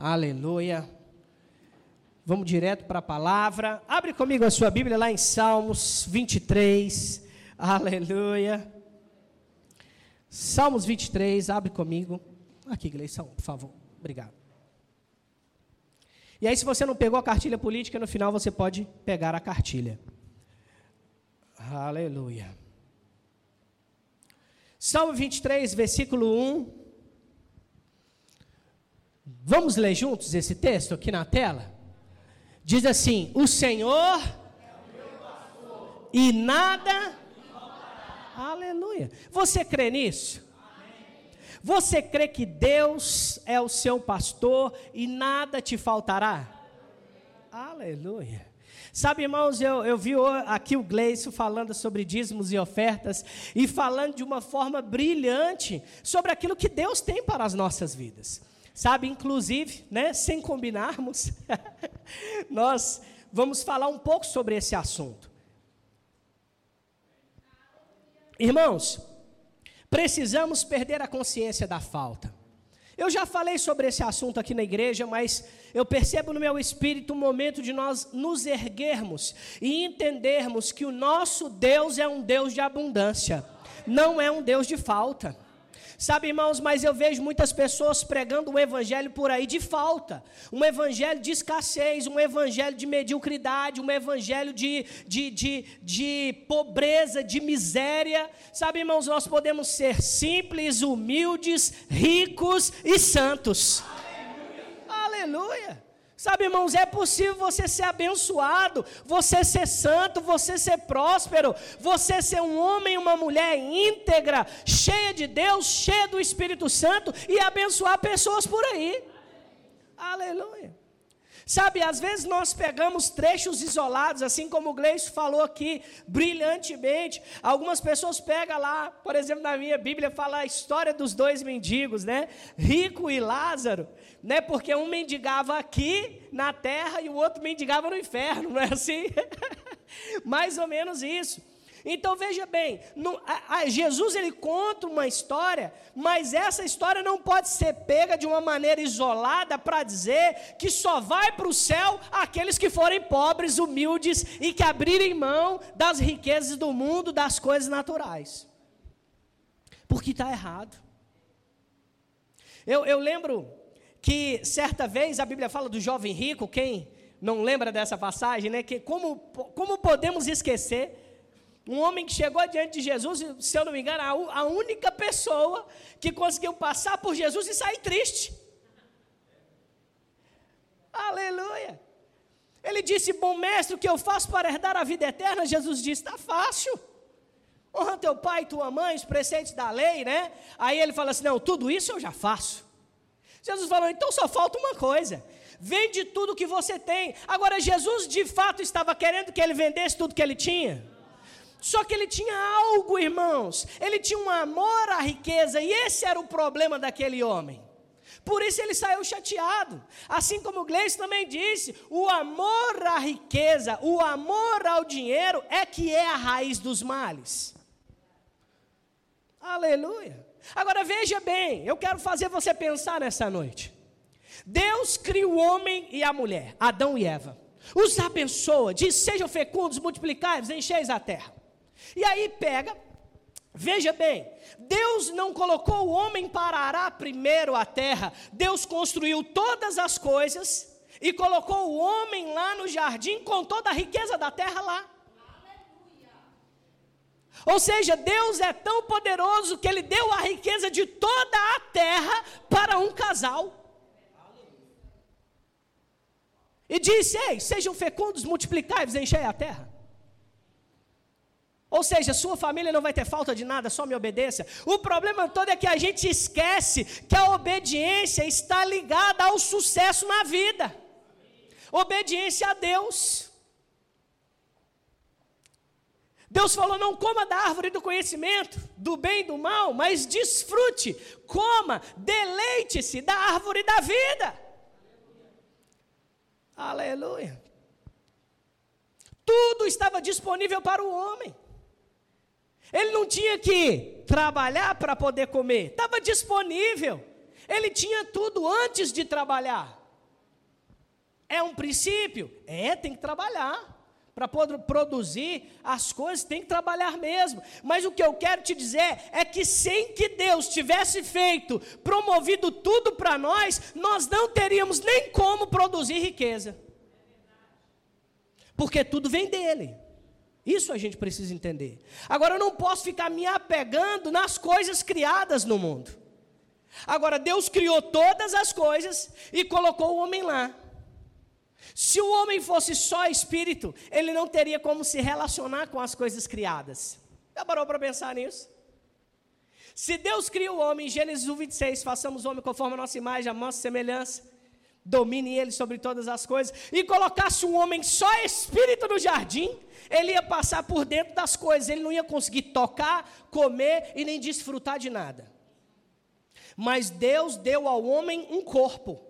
Aleluia. Vamos direto para a palavra. Abre comigo a sua Bíblia lá em Salmos 23. Aleluia. Salmos 23, abre comigo. Aqui, Gleison, por favor. Obrigado. E aí, se você não pegou a cartilha política, no final você pode pegar a cartilha. Aleluia. Salmo 23, versículo 1. Vamos ler juntos esse texto aqui na tela? Diz assim: O Senhor e nada. Aleluia. Você crê nisso? Você crê que Deus é o seu pastor e nada te faltará? Aleluia. Sabe, irmãos, eu, eu vi aqui o Gleison falando sobre dízimos e ofertas e falando de uma forma brilhante sobre aquilo que Deus tem para as nossas vidas. Sabe, inclusive, né, sem combinarmos, nós vamos falar um pouco sobre esse assunto. Irmãos, precisamos perder a consciência da falta. Eu já falei sobre esse assunto aqui na igreja, mas eu percebo no meu espírito o momento de nós nos erguermos e entendermos que o nosso Deus é um Deus de abundância, não é um Deus de falta. Sabe, irmãos, mas eu vejo muitas pessoas pregando um evangelho por aí de falta, um evangelho de escassez, um evangelho de mediocridade, um evangelho de, de, de, de pobreza, de miséria. Sabe, irmãos, nós podemos ser simples, humildes, ricos e santos. Aleluia. Aleluia. Sabe, irmãos, é possível você ser abençoado, você ser santo, você ser próspero, você ser um homem e uma mulher íntegra, cheia de Deus, cheia do Espírito Santo e abençoar pessoas por aí. Aleluia. Sabe, às vezes nós pegamos trechos isolados, assim como o Gleice falou aqui, brilhantemente. Algumas pessoas pegam lá, por exemplo, na minha Bíblia fala a história dos dois mendigos, né? Rico e Lázaro, né? Porque um mendigava aqui na terra e o outro mendigava no inferno, não é assim? Mais ou menos isso. Então veja bem, no, a, a Jesus ele conta uma história, mas essa história não pode ser pega de uma maneira isolada para dizer que só vai para o céu aqueles que forem pobres, humildes e que abrirem mão das riquezas do mundo, das coisas naturais. Porque está errado. Eu, eu lembro que certa vez a Bíblia fala do jovem rico, quem não lembra dessa passagem, né? Que como, como podemos esquecer um homem que chegou diante de Jesus, se eu não me engano, a, única pessoa que conseguiu passar por Jesus e sair triste. Aleluia. Ele disse: Bom mestre, o que eu faço para herdar a vida eterna? Jesus disse: Está fácil. Honra teu pai e tua mãe, os preceitos da lei, né? Aí ele fala assim: Não, tudo isso eu já faço. Jesus falou: Então só falta uma coisa. Vende tudo que você tem. Agora, Jesus de fato estava querendo que ele vendesse tudo que ele tinha? Só que ele tinha algo, irmãos. Ele tinha um amor à riqueza, e esse era o problema daquele homem. Por isso ele saiu chateado. Assim como o Gleice também disse: o amor à riqueza, o amor ao dinheiro é que é a raiz dos males. Aleluia. Agora veja bem, eu quero fazer você pensar nessa noite. Deus cria o homem e a mulher, Adão e Eva. Os abençoa, diz: sejam fecundos, multiplicai-vos, encheis a terra. E aí pega, veja bem, Deus não colocou o homem para arar primeiro a terra, Deus construiu todas as coisas e colocou o homem lá no jardim com toda a riqueza da terra lá. Ou seja, Deus é tão poderoso que Ele deu a riqueza de toda a terra para um casal. E disse: Ei, sejam fecundos, multiplicai-vos, enchei a terra. Ou seja, sua família não vai ter falta de nada, só me obedeça. O problema todo é que a gente esquece que a obediência está ligada ao sucesso na vida. Obediência a Deus. Deus falou: não coma da árvore do conhecimento, do bem e do mal, mas desfrute, coma, deleite-se da árvore da vida. Aleluia. Tudo estava disponível para o homem. Ele não tinha que trabalhar para poder comer, estava disponível. Ele tinha tudo antes de trabalhar. É um princípio? É, tem que trabalhar. Para produzir as coisas, tem que trabalhar mesmo. Mas o que eu quero te dizer é que sem que Deus tivesse feito, promovido tudo para nós, nós não teríamos nem como produzir riqueza. Porque tudo vem dele. Isso a gente precisa entender. Agora, eu não posso ficar me apegando nas coisas criadas no mundo. Agora, Deus criou todas as coisas e colocou o homem lá. Se o homem fosse só espírito, ele não teria como se relacionar com as coisas criadas. Já parou para pensar nisso? Se Deus cria o homem, em Gênesis 1, 26, façamos o homem conforme a nossa imagem, a nossa semelhança, domine ele sobre todas as coisas, e colocasse um homem só espírito no jardim, ele ia passar por dentro das coisas, ele não ia conseguir tocar, comer e nem desfrutar de nada. Mas Deus deu ao homem um corpo.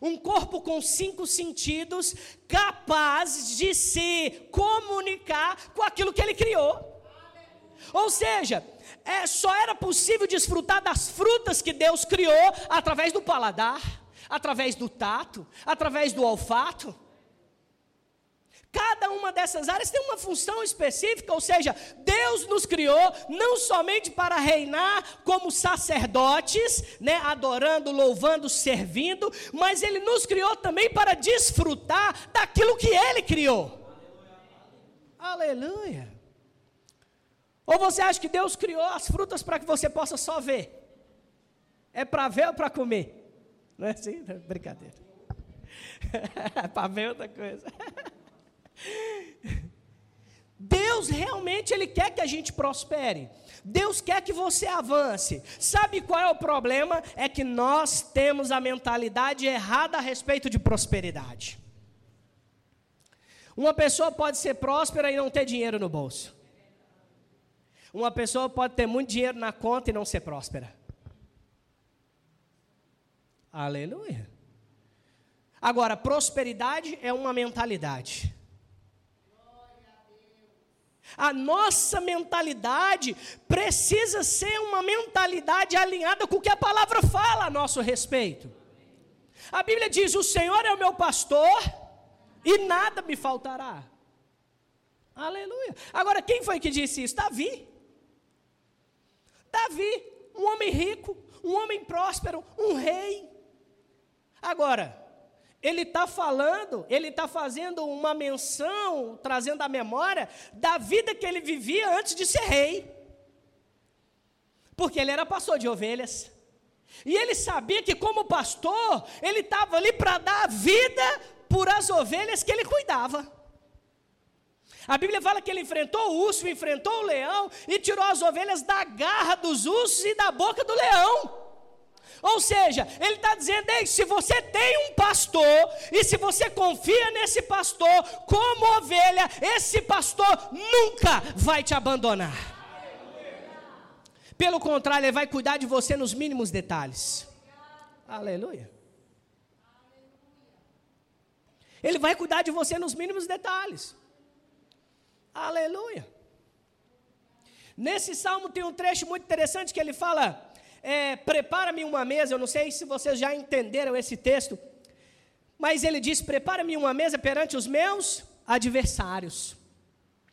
Um corpo com cinco sentidos, capaz de se comunicar com aquilo que ele criou. Ou seja, é, só era possível desfrutar das frutas que Deus criou através do paladar, através do tato, através do olfato. Cada uma dessas áreas tem uma função específica, ou seja, Deus nos criou não somente para reinar como sacerdotes, né, adorando, louvando, servindo, mas Ele nos criou também para desfrutar daquilo que Ele criou. Aleluia. Aleluia. Ou você acha que Deus criou as frutas para que você possa só ver? É para ver ou para comer? Não é assim? Brincadeira. É para ver outra coisa. Deus realmente ele quer que a gente prospere. Deus quer que você avance. Sabe qual é o problema? É que nós temos a mentalidade errada a respeito de prosperidade. Uma pessoa pode ser próspera e não ter dinheiro no bolso. Uma pessoa pode ter muito dinheiro na conta e não ser próspera. Aleluia. Agora, prosperidade é uma mentalidade. A nossa mentalidade precisa ser uma mentalidade alinhada com o que a palavra fala a nosso respeito. A Bíblia diz: O Senhor é o meu pastor e nada me faltará. Aleluia. Agora, quem foi que disse isso? Davi. Davi, um homem rico, um homem próspero, um rei. Agora, ele está falando, ele está fazendo uma menção, trazendo a memória da vida que ele vivia antes de ser rei. Porque ele era pastor de ovelhas. E ele sabia que, como pastor, ele estava ali para dar vida por as ovelhas que ele cuidava. A Bíblia fala que ele enfrentou o urso, enfrentou o leão e tirou as ovelhas da garra dos ursos e da boca do leão. Ou seja, ele está dizendo: Ei, se você tem um pastor, e se você confia nesse pastor como ovelha, esse pastor nunca vai te abandonar. Pelo contrário, ele vai cuidar de você nos mínimos detalhes. Aleluia. Ele vai cuidar de você nos mínimos detalhes. Aleluia. Nesse salmo tem um trecho muito interessante que ele fala: é, prepara-me uma mesa. Eu não sei se vocês já entenderam esse texto, mas ele diz: prepara-me uma mesa perante os meus adversários.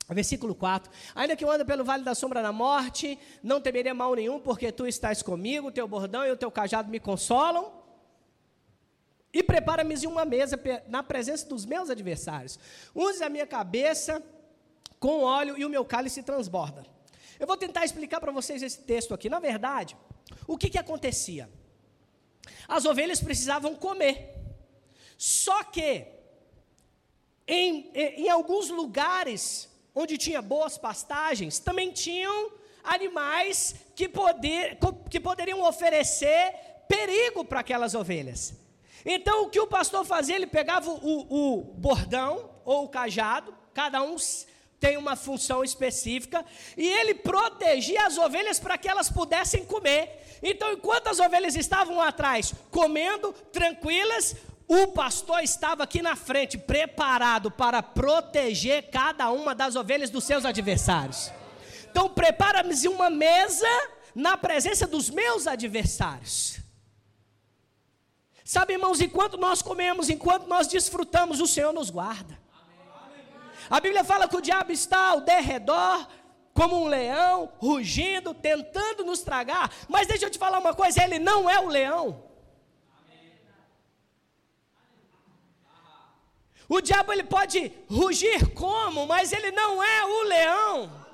Versículo 4: Ainda que eu ande pelo vale da sombra da morte, não temerei mal nenhum, porque tu estás comigo, o teu bordão e o teu cajado me consolam. E prepara-me uma mesa na presença dos meus adversários. Use a minha cabeça com óleo e o meu cálice transborda. Eu vou tentar explicar para vocês esse texto aqui. Na verdade, o que, que acontecia? As ovelhas precisavam comer. Só que, em, em alguns lugares onde tinha boas pastagens, também tinham animais que, poder, que poderiam oferecer perigo para aquelas ovelhas. Então, o que o pastor fazia? Ele pegava o, o bordão ou o cajado, cada um tem uma função específica, e ele protegia as ovelhas para que elas pudessem comer. Então, enquanto as ovelhas estavam atrás, comendo, tranquilas, o pastor estava aqui na frente, preparado para proteger cada uma das ovelhas dos seus adversários. Então, prepara-me uma mesa na presença dos meus adversários. Sabe, irmãos, enquanto nós comemos, enquanto nós desfrutamos, o Senhor nos guarda. A Bíblia fala que o diabo está ao derredor, como um leão, rugindo, tentando nos tragar. Mas deixa eu te falar uma coisa: ele não é o leão. O diabo ele pode rugir como, mas ele não é o leão.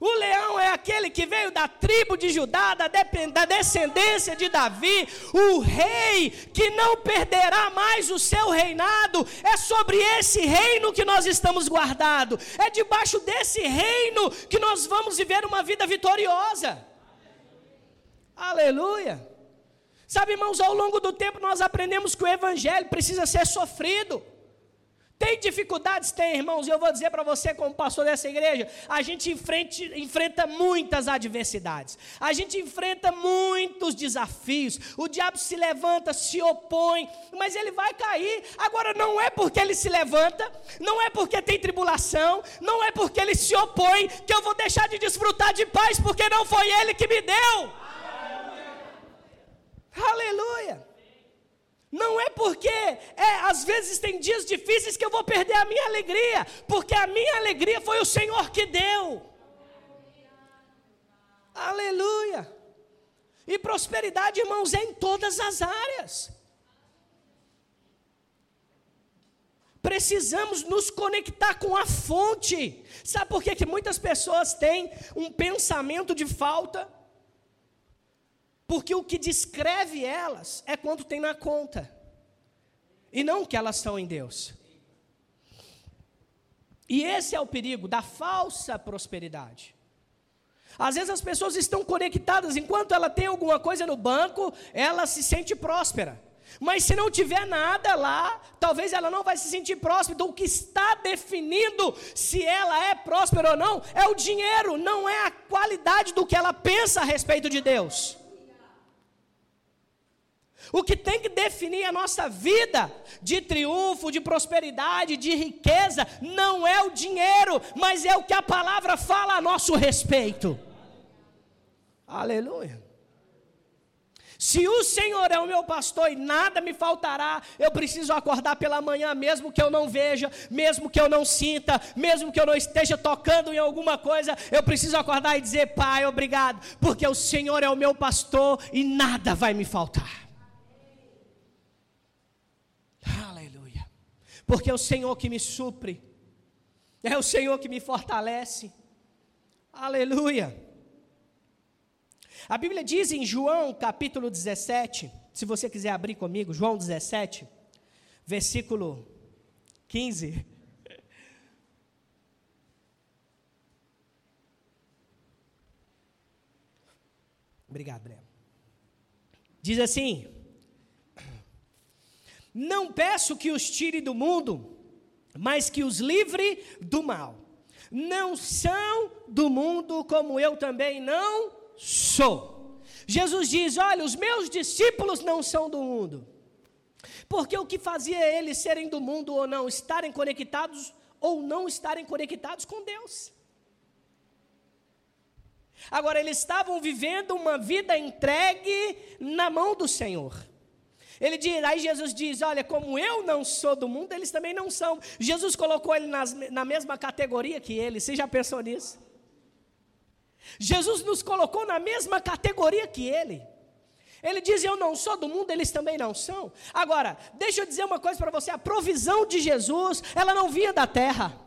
O leão é aquele que veio da tribo de Judá, da, descendência de Davi, o rei que não perderá mais o seu reinado. É sobre esse reino que nós estamos guardados. É debaixo desse reino que nós vamos viver uma vida vitoriosa. Aleluia. Sabe, irmãos, ao longo do tempo nós aprendemos que o evangelho precisa ser sofrido. Tem dificuldades? Tem, irmãos, e eu vou dizer para você, como pastor dessa igreja, a gente enfrenta, enfrenta muitas adversidades, a gente enfrenta muitos desafios. O diabo se levanta, se opõe, mas ele vai cair. Agora, não é porque ele se levanta, não é porque tem tribulação, não é porque ele se opõe, que eu vou deixar de desfrutar de paz, porque não foi ele que me deu. Aleluia. Não é porque é, às vezes tem dias difíceis que eu vou perder a minha alegria, porque a minha alegria foi o Senhor que deu. Aleluia. E prosperidade, irmãos, é em todas as áreas. Precisamos nos conectar com a fonte. Sabe por que, que muitas pessoas têm um pensamento de falta? Porque o que descreve elas é quanto tem na conta, e não que elas são em Deus. E esse é o perigo da falsa prosperidade. Às vezes as pessoas estão conectadas, enquanto ela tem alguma coisa no banco, ela se sente próspera. Mas se não tiver nada lá, talvez ela não vai se sentir próspera. Então, o que está definindo se ela é próspera ou não é o dinheiro, não é a qualidade do que ela pensa a respeito de Deus. O que tem que definir a nossa vida de triunfo, de prosperidade, de riqueza, não é o dinheiro, mas é o que a palavra fala a nosso respeito. Aleluia. Se o Senhor é o meu pastor e nada me faltará, eu preciso acordar pela manhã, mesmo que eu não veja, mesmo que eu não sinta, mesmo que eu não esteja tocando em alguma coisa, eu preciso acordar e dizer: Pai, obrigado, porque o Senhor é o meu pastor e nada vai me faltar. Porque é o Senhor que me supre, é o Senhor que me fortalece. Aleluia. A Bíblia diz em João capítulo 17, se você quiser abrir comigo, João 17, versículo 15. Obrigado, Breno. Diz assim: não peço que os tire do mundo, mas que os livre do mal. Não são do mundo, como eu também não sou. Jesus diz: Olha, os meus discípulos não são do mundo. Porque o que fazia eles serem do mundo ou não, estarem conectados ou não estarem conectados com Deus. Agora, eles estavam vivendo uma vida entregue na mão do Senhor. Ele diz, aí Jesus diz: Olha, como eu não sou do mundo, eles também não são. Jesus colocou ele nas, na mesma categoria que ele. Você já pensou nisso? Jesus nos colocou na mesma categoria que ele. Ele diz: Eu não sou do mundo, eles também não são. Agora, deixa eu dizer uma coisa para você: a provisão de Jesus, ela não vinha da terra.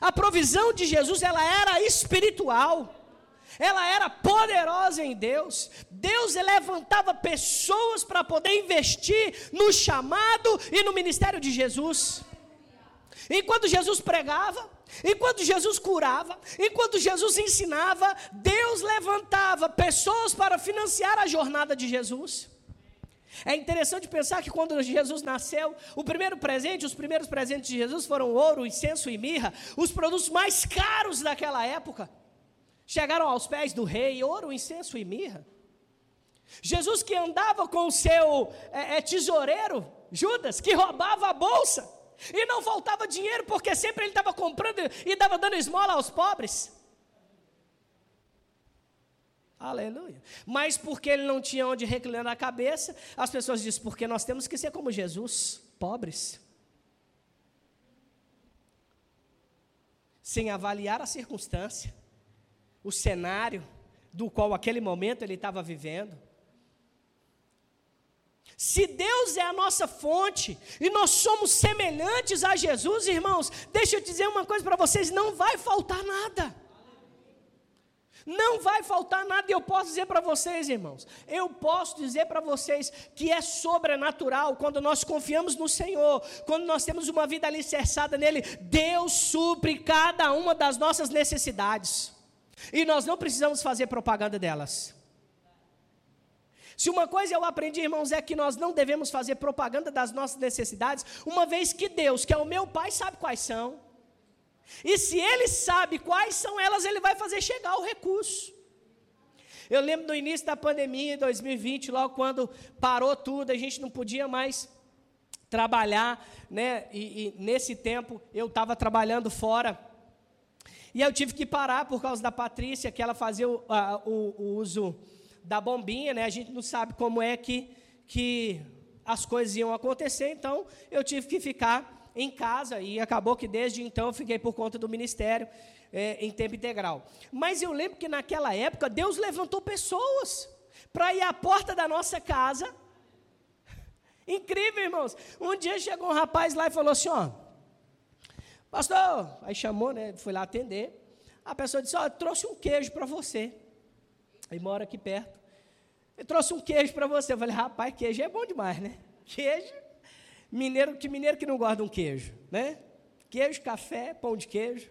A provisão de Jesus, ela era espiritual ela era poderosa em Deus. Deus levantava pessoas para poder investir no chamado e no ministério de Jesus. Enquanto Jesus pregava, enquanto Jesus curava, enquanto Jesus ensinava, Deus levantava pessoas para financiar a jornada de Jesus. É interessante pensar que quando Jesus nasceu, o primeiro presente, os primeiros presentes de Jesus foram ouro, incenso e mirra, os produtos mais caros daquela época. Chegaram aos pés do rei, ouro, incenso e mirra. Jesus que andava com o seu é, é, tesoureiro, Judas, que roubava a bolsa, e não faltava dinheiro, porque sempre ele estava comprando e estava dando esmola aos pobres. Aleluia. Mas porque ele não tinha onde reclinar a cabeça, as pessoas dizem, porque nós temos que ser como Jesus, pobres. Sem avaliar a circunstância, o cenário do qual aquele momento ele estava vivendo. Se Deus é a nossa fonte e nós somos semelhantes a Jesus, irmãos, deixa eu dizer uma coisa para vocês: não vai faltar nada. Não vai faltar nada, e eu posso dizer para vocês, irmãos, eu posso dizer para vocês que é sobrenatural quando nós confiamos no Senhor, quando nós temos uma vida alicerçada nele, Deus supre cada uma das nossas necessidades, e nós não precisamos fazer propaganda delas. Se uma coisa eu aprendi, irmãos, é que nós não devemos fazer propaganda das nossas necessidades, uma vez que Deus, que é o meu Pai, sabe quais são. E se ele sabe quais são elas, ele vai fazer chegar o recurso. Eu lembro no início da pandemia, em 2020, logo quando parou tudo, a gente não podia mais trabalhar, né? E, e nesse tempo eu estava trabalhando fora. E eu tive que parar por causa da Patrícia, que ela fazia o, a, o, o uso da bombinha, né? A gente não sabe como é que, que as coisas iam acontecer, então eu tive que ficar em casa e acabou que desde então eu fiquei por conta do ministério é, em tempo integral. Mas eu lembro que naquela época Deus levantou pessoas para ir à porta da nossa casa. Incrível, irmãos. Um dia chegou um rapaz lá e falou assim: ó, pastor, aí chamou, né? Fui lá atender. A pessoa disse: ó, trouxe um queijo para você. Aí mora aqui perto. Eu trouxe um queijo para você. Eu falei: rapaz, queijo é bom demais, né? Queijo Mineiro, que mineiro que não gosta de um queijo, né? Queijo, café, pão de queijo.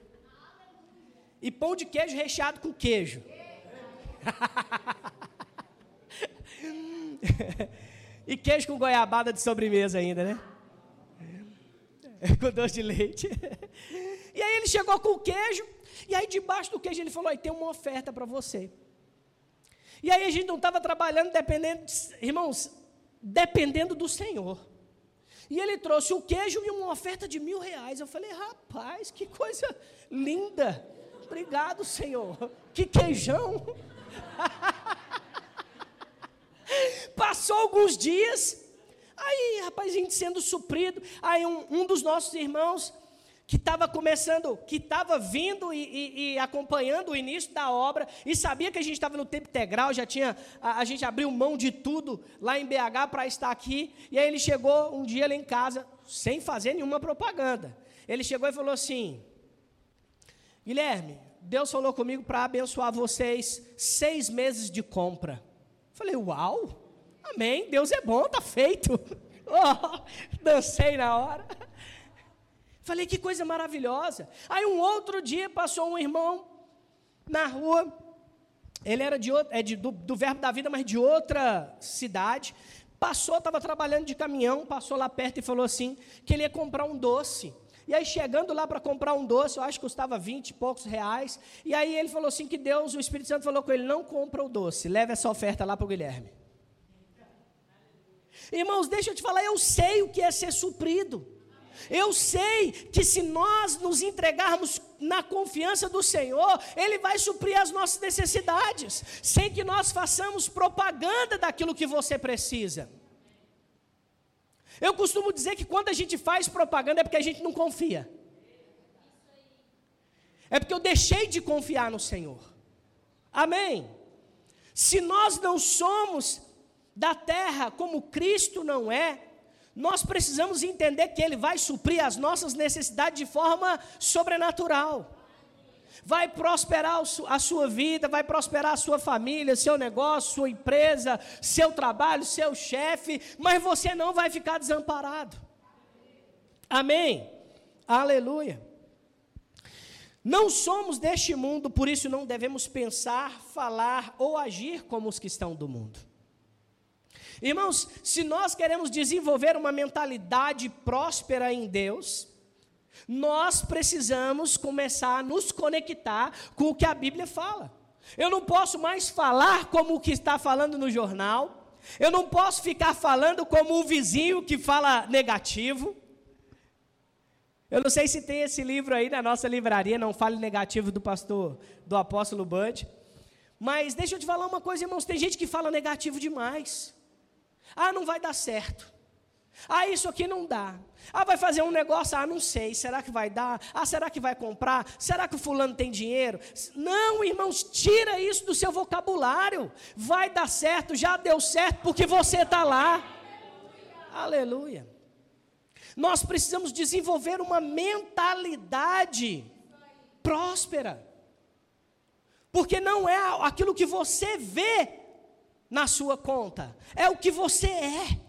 E pão de queijo recheado com queijo. e queijo com goiabada de sobremesa ainda, né? com doce de leite. e aí ele chegou com o queijo, e aí debaixo do queijo ele falou: tem uma oferta para você. E aí a gente não estava trabalhando dependendo, irmãos, dependendo do Senhor. E ele trouxe o queijo e uma oferta de mil reais. Eu falei, rapaz, que coisa linda. Obrigado, Senhor. Que queijão. Passou alguns dias. Aí, rapaz, a gente sendo suprido. Aí um, um dos nossos irmãos que estava começando, que estava vindo e, e, e, acompanhando o início da obra, e sabia que a gente estava no tempo integral, já tinha, a, a gente abriu mão de tudo lá em BH para estar aqui, e aí ele chegou um dia lá em casa, sem fazer nenhuma propaganda. Ele chegou e falou assim: Guilherme, Deus falou comigo para abençoar vocês seis meses de compra. Falei, uau, amém, Deus é bom, tá feito. Oh, dancei na hora. Falei, que coisa maravilhosa. Aí um outro dia passou um irmão na rua, ele era de, é de do, do Verbo da Vida, mas de outra cidade. Passou, estava trabalhando de caminhão, passou lá perto e falou assim, que ele ia comprar um doce. E aí, chegando lá para comprar um doce, eu acho que custava 20 e poucos reais. E aí ele falou assim: que Deus, o Espírito Santo falou com ele: não compra o doce, leve essa oferta lá para o Guilherme. Irmãos, deixa eu te falar, eu sei o que é ser suprido. Eu sei que se nós nos entregarmos na confiança do Senhor, Ele vai suprir as nossas necessidades, sem que nós façamos propaganda daquilo que você precisa. Eu costumo dizer que quando a gente faz propaganda é porque a gente não confia. É porque eu deixei de confiar no Senhor. Amém? Se nós não somos da terra como Cristo não é, nós precisamos entender que Ele vai suprir as nossas necessidades de forma sobrenatural. Vai prosperar a sua vida, vai prosperar a sua família, seu negócio, sua empresa, seu trabalho, seu chefe, mas você não vai ficar desamparado. Amém? Aleluia. Não somos deste mundo, por isso não devemos pensar, falar ou agir como os que estão do mundo. Irmãos, se nós queremos desenvolver uma mentalidade próspera em Deus, nós precisamos começar a nos conectar com o que a Bíblia fala. Eu não posso mais falar como o que está falando no jornal, eu não posso ficar falando como o vizinho que fala negativo. Eu não sei se tem esse livro aí na nossa livraria, Não Fale Negativo, do pastor, do apóstolo Bud. Mas deixa eu te falar uma coisa, irmãos: tem gente que fala negativo demais. Ah, não vai dar certo. Ah, isso aqui não dá. Ah, vai fazer um negócio? Ah, não sei. Será que vai dar? Ah, será que vai comprar? Será que o fulano tem dinheiro? Não, irmãos, tira isso do seu vocabulário. Vai dar certo, já deu certo porque você está lá. Aleluia. Nós precisamos desenvolver uma mentalidade próspera. Porque não é aquilo que você vê na sua conta, é o que você é.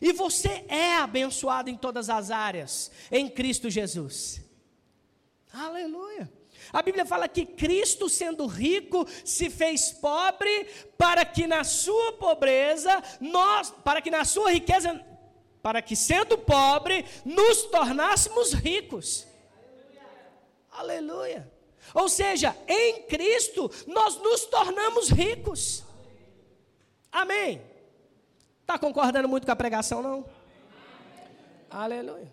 E você é abençoado em todas as áreas, em Cristo Jesus. Aleluia. A Bíblia fala que Cristo, sendo rico, se fez pobre para que na sua pobreza, nós, para que na sua riqueza, para que sendo pobre, nos tornássemos ricos. Aleluia. Ou seja, em Cristo nós nos tornamos ricos. Amém. Está concordando muito com a pregação, não? Amém. Aleluia.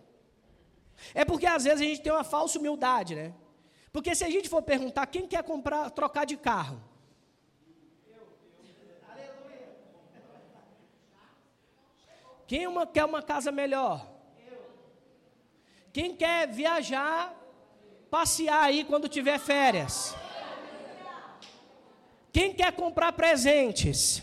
É porque às vezes a gente tem uma falsa humildade, né? Porque se a gente for perguntar quem quer comprar, trocar de carro, Quem uma, quer uma casa melhor? Quem quer viajar, passear aí quando tiver férias? Quem quer comprar presentes?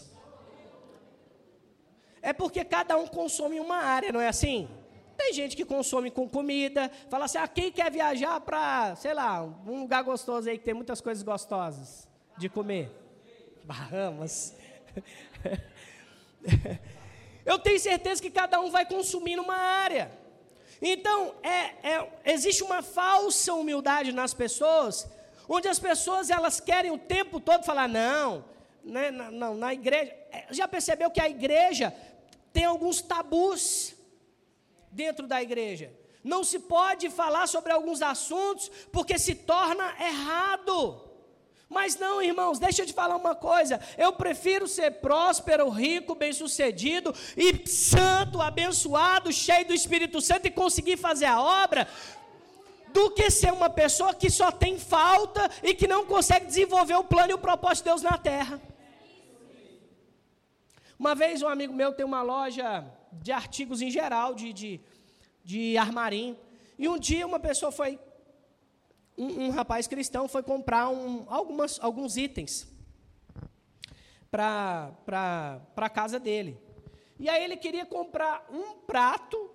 É porque cada um consome uma área, não é assim? Tem gente que consome com comida, fala assim: ah, quem quer viajar para, sei lá, um lugar gostoso aí que tem muitas coisas gostosas de comer? Bahamas. Eu tenho certeza que cada um vai consumir numa área. Então, é, é, existe uma falsa humildade nas pessoas, onde as pessoas elas querem o tempo todo falar, não, né, não, não na igreja. É, já percebeu que a igreja tem alguns tabus dentro da igreja? Não se pode falar sobre alguns assuntos porque se torna errado. Mas não, irmãos, deixa eu te falar uma coisa. Eu prefiro ser próspero, rico, bem-sucedido e santo, abençoado, cheio do Espírito Santo e conseguir fazer a obra, do que ser uma pessoa que só tem falta e que não consegue desenvolver o plano e o propósito de Deus na terra. Uma vez um amigo meu tem uma loja de artigos em geral, de, de, de armarim, e um dia uma pessoa foi um, um rapaz cristão foi comprar um, algumas, alguns itens para a casa dele. E aí ele queria comprar um prato,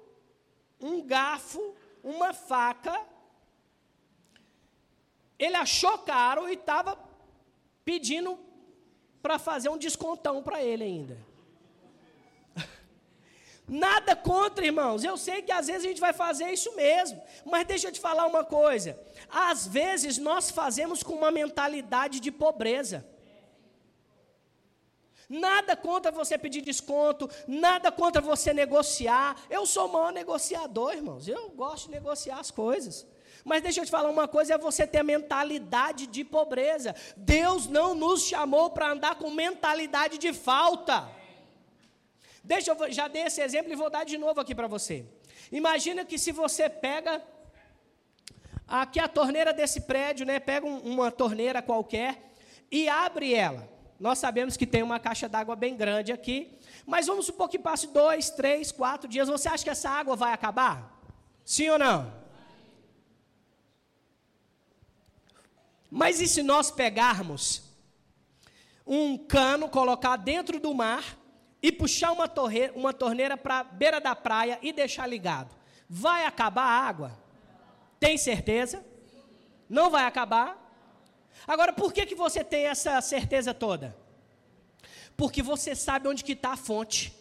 um garfo, uma faca. Ele achou caro e estava pedindo para fazer um descontão para ele ainda. Nada contra, irmãos. Eu sei que às vezes a gente vai fazer isso mesmo. Mas deixa eu te falar uma coisa. Às vezes nós fazemos com uma mentalidade de pobreza. Nada contra você pedir desconto, nada contra você negociar. Eu sou o maior negociador, irmãos. Eu gosto de negociar as coisas. Mas deixa eu te falar uma coisa: é você ter a mentalidade de pobreza. Deus não nos chamou para andar com mentalidade de falta. Deixa eu já dei esse exemplo e vou dar de novo aqui para você. Imagina que se você pega aqui a torneira desse prédio, né? Pega um, uma torneira qualquer e abre ela. Nós sabemos que tem uma caixa d'água bem grande aqui, mas vamos supor que passe dois, três, quatro dias. Você acha que essa água vai acabar? Sim ou não? Mas e se nós pegarmos um cano, colocar dentro do mar e puxar uma, torre, uma torneira para a beira da praia e deixar ligado, vai acabar a água? Tem certeza? Não vai acabar? Agora, por que, que você tem essa certeza toda? Porque você sabe onde que está a fonte.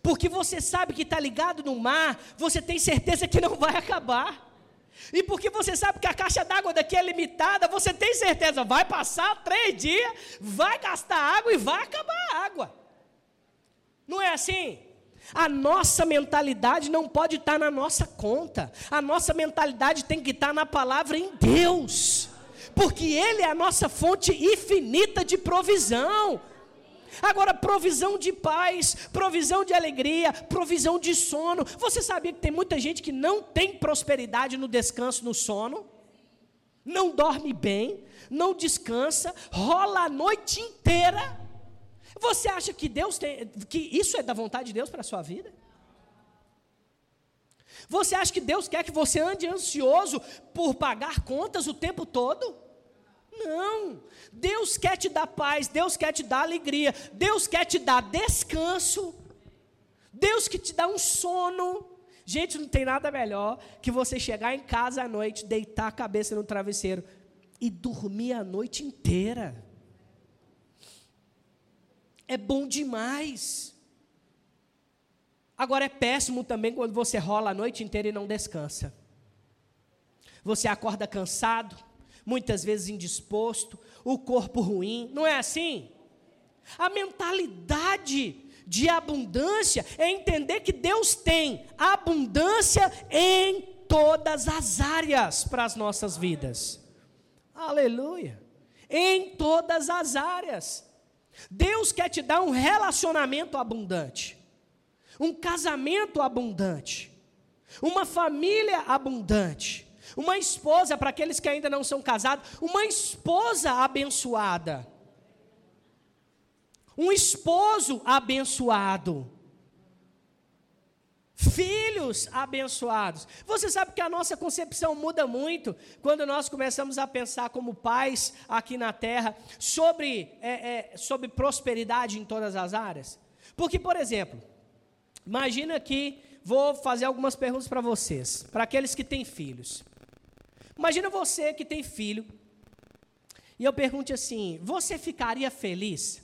Porque você sabe que está ligado no mar, você tem certeza que não vai acabar. E porque você sabe que a caixa d'água daqui é limitada, você tem certeza, vai passar três dias, vai gastar água e vai acabar a água. Não é assim? A nossa mentalidade não pode estar na nossa conta. A nossa mentalidade tem que estar na palavra em Deus. Porque Ele é a nossa fonte infinita de provisão. Agora, provisão de paz, provisão de alegria, provisão de sono. Você sabia que tem muita gente que não tem prosperidade no descanso, no sono? Não dorme bem, não descansa, rola a noite inteira. Você acha que Deus tem, que isso é da vontade de Deus para a sua vida? Você acha que Deus quer que você ande ansioso por pagar contas o tempo todo? Não. Deus quer te dar paz, Deus quer te dar alegria, Deus quer te dar descanso, Deus que te dá um sono. Gente, não tem nada melhor que você chegar em casa à noite, deitar a cabeça no travesseiro e dormir a noite inteira. É bom demais. Agora é péssimo também quando você rola a noite inteira e não descansa. Você acorda cansado, muitas vezes indisposto, o corpo ruim, não é assim? A mentalidade de abundância é entender que Deus tem abundância em todas as áreas para as nossas vidas. Aleluia! Em todas as áreas. Deus quer te dar um relacionamento abundante, um casamento abundante, uma família abundante uma esposa, para aqueles que ainda não são casados, uma esposa abençoada. Um esposo abençoado. Filhos abençoados. Você sabe que a nossa concepção muda muito quando nós começamos a pensar como pais aqui na terra sobre, é, é, sobre prosperidade em todas as áreas. Porque, por exemplo, imagina que vou fazer algumas perguntas para vocês, para aqueles que têm filhos. Imagina você que tem filho, e eu pergunte assim: você ficaria feliz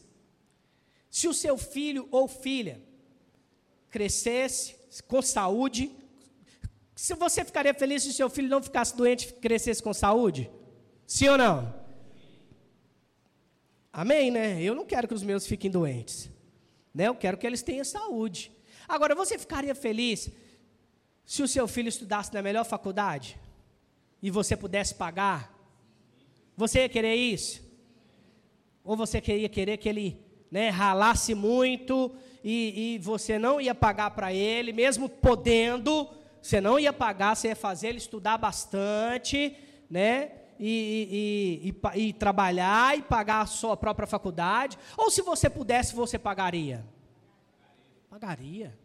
se o seu filho ou filha crescesse com saúde? Se você ficaria feliz se o seu filho não ficasse doente e crescesse com saúde? Sim ou não? Amém, né? Eu não quero que os meus fiquem doentes. Né? Eu quero que eles tenham saúde. Agora, você ficaria feliz se o seu filho estudasse na melhor faculdade? E você pudesse pagar, você ia querer isso? Ou você queria querer que ele né, ralasse muito e, e você não ia pagar para ele, mesmo podendo, você não ia pagar, você ia fazer ele estudar bastante, né? E, e, e, e, trabalhar e pagar a sua própria faculdade? Ou se você pudesse, você pagaria? Pagaria.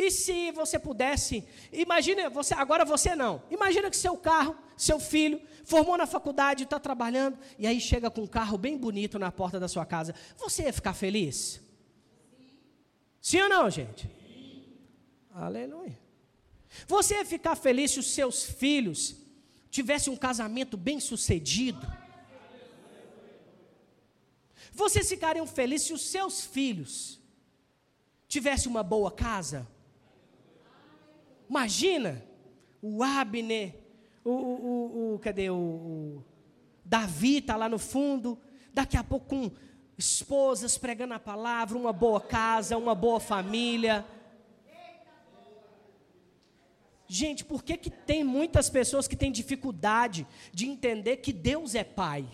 E se você pudesse, imagine, você, agora você não. Imagina que seu carro, seu filho, formou na faculdade, está trabalhando, e aí chega com um carro bem bonito na porta da sua casa. Você ia ficar feliz? Sim ou não, gente? Aleluia. Você ia ficar feliz se os seus filhos tivessem um casamento bem sucedido? Vocês ficariam felizes se os seus filhos tivessem uma boa casa? Imagina o Abner, o, o, o cadê o, o Davi está lá no fundo, daqui a pouco com esposas pregando a palavra, uma boa casa, uma boa família. Gente, por que, que tem muitas pessoas que têm dificuldade de entender que Deus é Pai?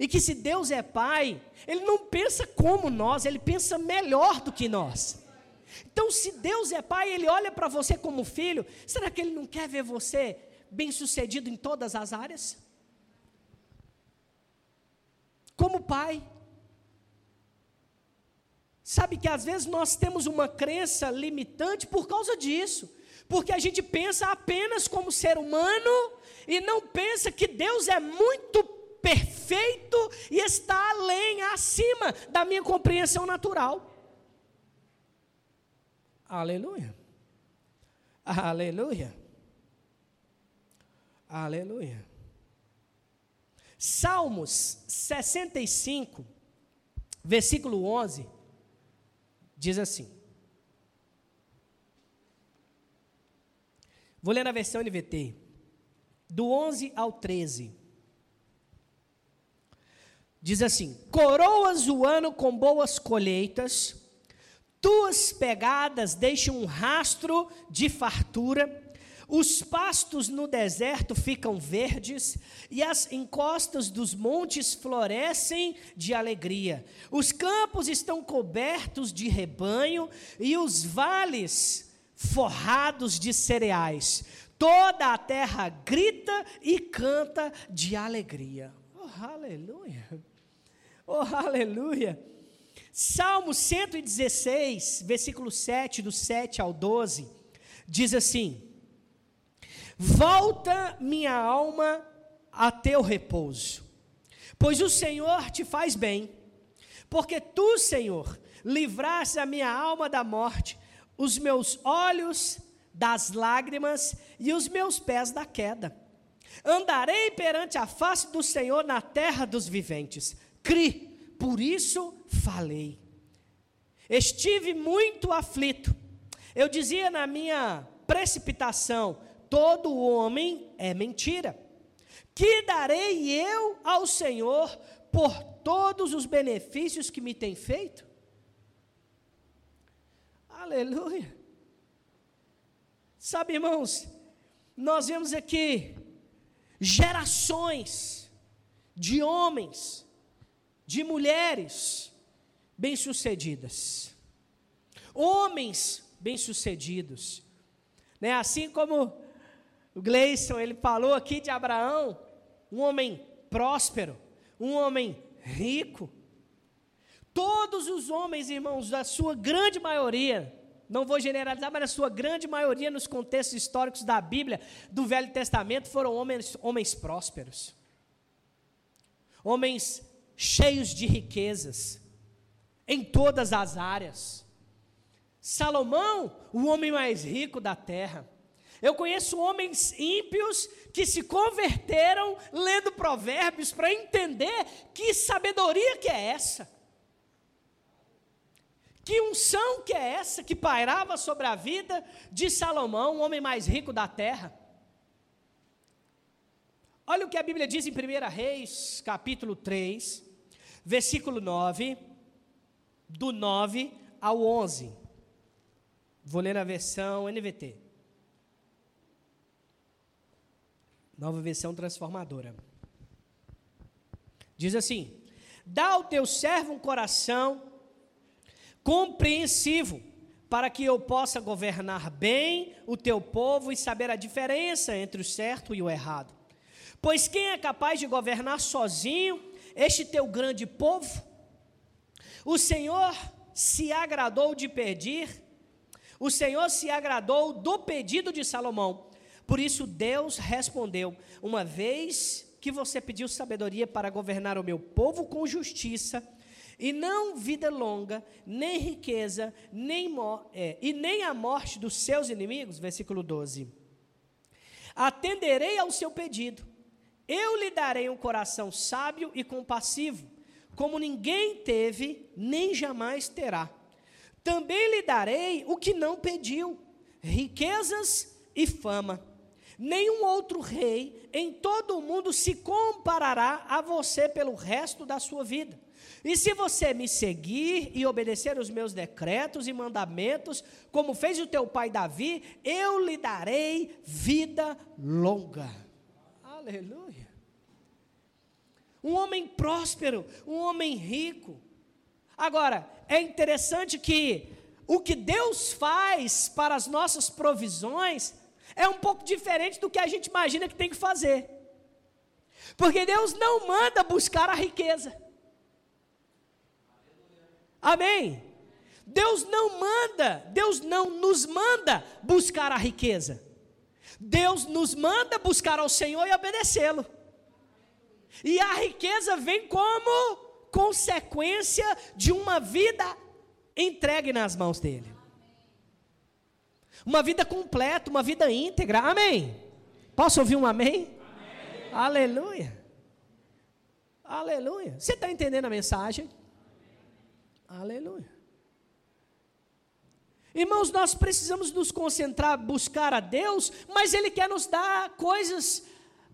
E que se Deus é Pai, Ele não pensa como nós, Ele pensa melhor do que nós. Então, se Deus é pai, ele olha para você como filho, será que ele não quer ver você bem-sucedido em todas as áreas? Como pai. Sabe que às vezes nós temos uma crença limitante por causa disso. Porque a gente pensa apenas como ser humano e não pensa que Deus é muito perfeito e está além, acima da minha compreensão natural. Aleluia. Aleluia. Aleluia. Salmos 65, versículo 11, diz assim. Vou ler na versão NVT. Do 11 ao 13. Diz assim: Coroas o ano com boas colheitas, tuas pegadas deixam um rastro de fartura, Os pastos no deserto ficam verdes e as encostas dos montes florescem de alegria. Os campos estão cobertos de rebanho e os vales forrados de cereais. Toda a terra grita e canta de alegria. Oh, aleluia! Oh, aleluia! Salmo 116, versículo 7, do 7 ao 12, diz assim: Volta minha alma a teu repouso, pois o Senhor te faz bem, porque tu, Senhor, livraste a minha alma da morte, os meus olhos das lágrimas e os meus pés da queda. Andarei perante a face do Senhor na terra dos viventes. Cri, por isso falei. Estive muito aflito. Eu dizia na minha precipitação: todo homem é mentira. Que darei eu ao Senhor por todos os benefícios que me tem feito? Aleluia. Sabe, irmãos, nós vemos aqui gerações de homens, de mulheres bem-sucedidas, homens bem-sucedidos, né? Assim como o Gleison, ele falou aqui de Abraão, um homem próspero, um homem rico. Todos os homens, irmãos, da sua grande maioria, não vou generalizar, mas a sua grande maioria nos contextos históricos da Bíblia, do Velho Testamento, foram homens, homens prósperos. Homens cheios de riquezas, em todas as áreas. Salomão, o homem mais rico da terra. Eu conheço homens ímpios que se converteram lendo provérbios para entender que sabedoria que é essa. Que unção que é essa que pairava sobre a vida de Salomão, o homem mais rico da terra. Olha o que a Bíblia diz em 1 Reis, capítulo 3, versículo 9, do 9 ao 11. Vou ler a versão NVT. Nova versão transformadora. Diz assim: Dá ao teu servo um coração compreensivo, para que eu possa governar bem o teu povo e saber a diferença entre o certo e o errado. Pois quem é capaz de governar sozinho este teu grande povo? O Senhor se agradou de pedir o Senhor se agradou do pedido de Salomão. Por isso Deus respondeu: Uma vez que você pediu sabedoria para governar o meu povo com justiça, e não vida longa, nem riqueza, nem é, e nem a morte dos seus inimigos, versículo 12. Atenderei ao seu pedido, eu lhe darei um coração sábio e compassivo, como ninguém teve, nem jamais terá. Também lhe darei o que não pediu: riquezas e fama. Nenhum outro rei em todo o mundo se comparará a você pelo resto da sua vida. E se você me seguir e obedecer os meus decretos e mandamentos, como fez o teu pai Davi, eu lhe darei vida longa. Aleluia. Um homem próspero, um homem rico. Agora, é interessante que o que Deus faz para as nossas provisões é um pouco diferente do que a gente imagina que tem que fazer. Porque Deus não manda buscar a riqueza. Amém? Deus não manda, Deus não nos manda buscar a riqueza. Deus nos manda buscar ao Senhor e obedecê-lo. E a riqueza vem como consequência de uma vida entregue nas mãos dele. Uma vida completa, uma vida íntegra. Amém. Posso ouvir um amém? amém. Aleluia. Aleluia. Você está entendendo a mensagem? Aleluia. Irmãos, nós precisamos nos concentrar, buscar a Deus, mas Ele quer nos dar coisas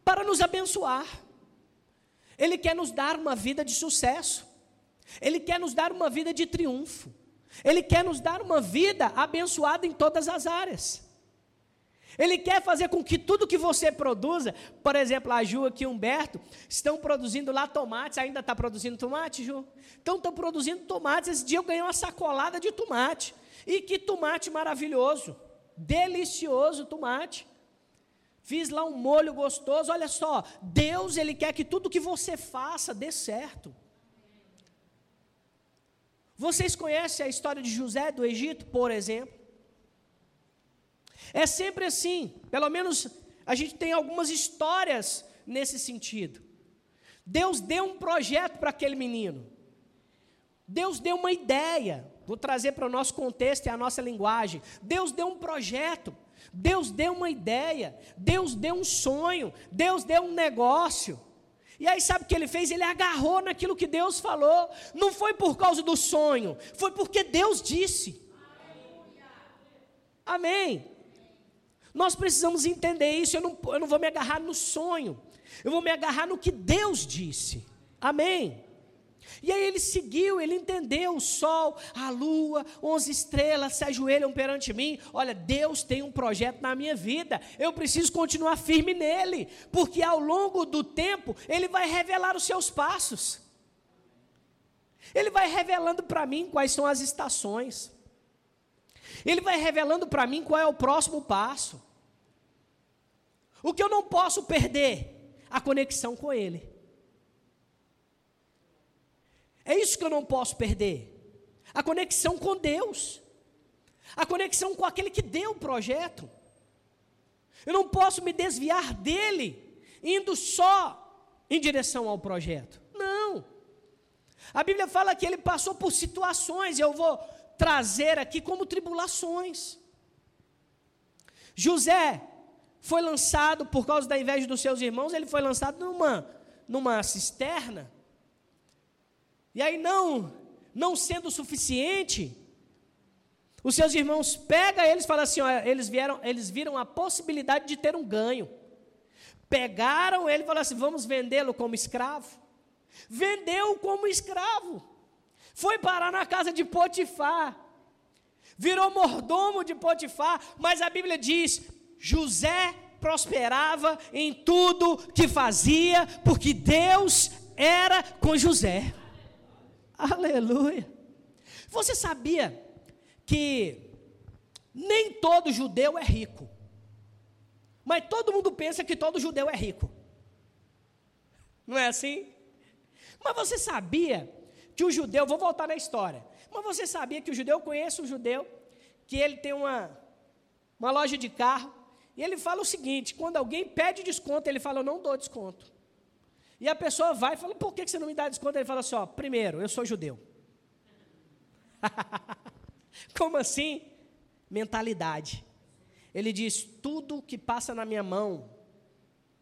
para nos abençoar. Ele quer nos dar uma vida de sucesso. Ele quer nos dar uma vida de triunfo. Ele quer nos dar uma vida abençoada em todas as áreas. Ele quer fazer com que tudo que você produza, por exemplo, a Ju aqui e o Humberto, estão produzindo lá tomates, ainda está produzindo tomate, Ju? Então estão produzindo tomates. Esse dia eu ganhei uma sacolada de tomate. E que tomate maravilhoso, delicioso tomate. Fiz lá um molho gostoso. Olha só, Deus ele quer que tudo que você faça dê certo. Vocês conhecem a história de José do Egito, por exemplo? É sempre assim, pelo menos a gente tem algumas histórias nesse sentido. Deus deu um projeto para aquele menino. Deus deu uma ideia. Vou trazer para o nosso contexto e a nossa linguagem. Deus deu um projeto. Deus deu uma ideia. Deus deu um sonho. Deus deu um negócio. E aí, sabe o que ele fez? Ele agarrou naquilo que Deus falou. Não foi por causa do sonho, foi porque Deus disse. Amém. Nós precisamos entender isso. Eu não, eu não vou me agarrar no sonho, eu vou me agarrar no que Deus disse. Amém. E aí ele seguiu, ele entendeu o sol, a lua, onze estrelas se ajoelham perante mim. Olha, Deus tem um projeto na minha vida. Eu preciso continuar firme nele, porque ao longo do tempo ele vai revelar os seus passos. Ele vai revelando para mim quais são as estações. Ele vai revelando para mim qual é o próximo passo. O que eu não posso perder? A conexão com Ele. É isso que eu não posso perder. A conexão com Deus. A conexão com aquele que deu o projeto. Eu não posso me desviar dele, indo só em direção ao projeto. Não. A Bíblia fala que ele passou por situações, eu vou trazer aqui como tribulações. José foi lançado por causa da inveja dos seus irmãos, ele foi lançado numa, numa cisterna. E aí não, não sendo suficiente, os seus irmãos pegam eles e falam assim, ó, eles vieram, eles viram a possibilidade de ter um ganho. Pegaram ele e falaram assim, vamos vendê-lo como escravo. Vendeu como escravo. Foi parar na casa de Potifar. Virou mordomo de Potifar, mas a Bíblia diz: José prosperava em tudo que fazia, porque Deus era com José. Aleluia. Você sabia que nem todo judeu é rico, mas todo mundo pensa que todo judeu é rico. Não é assim? Mas você sabia que o judeu, vou voltar na história, mas você sabia que o judeu, conhece um judeu, que ele tem uma, uma loja de carro, e ele fala o seguinte: quando alguém pede desconto, ele fala, eu não dou desconto. E a pessoa vai e fala, por que você não me dá desconto? Ele fala assim: ó, primeiro, eu sou judeu. Como assim? Mentalidade. Ele diz: tudo que passa na minha mão,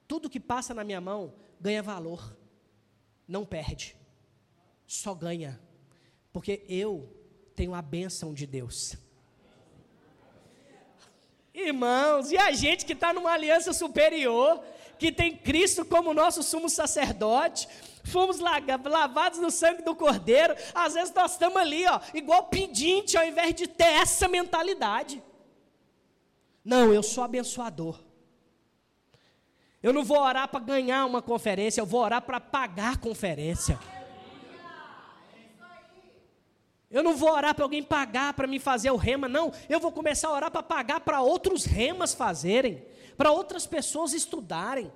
tudo que passa na minha mão ganha valor, não perde só ganha, porque eu tenho a bênção de Deus. Irmãos, e a gente que está numa aliança superior, que tem Cristo como nosso sumo sacerdote, fomos lavados no sangue do Cordeiro, às vezes nós estamos ali, ó, igual pedinte, ao invés de ter essa mentalidade. Não, eu sou abençoador. Eu não vou orar para ganhar uma conferência, eu vou orar para pagar a conferência. Eu não vou orar para alguém pagar para me fazer o rema, não. Eu vou começar a orar para pagar para outros remas fazerem, para outras pessoas estudarem.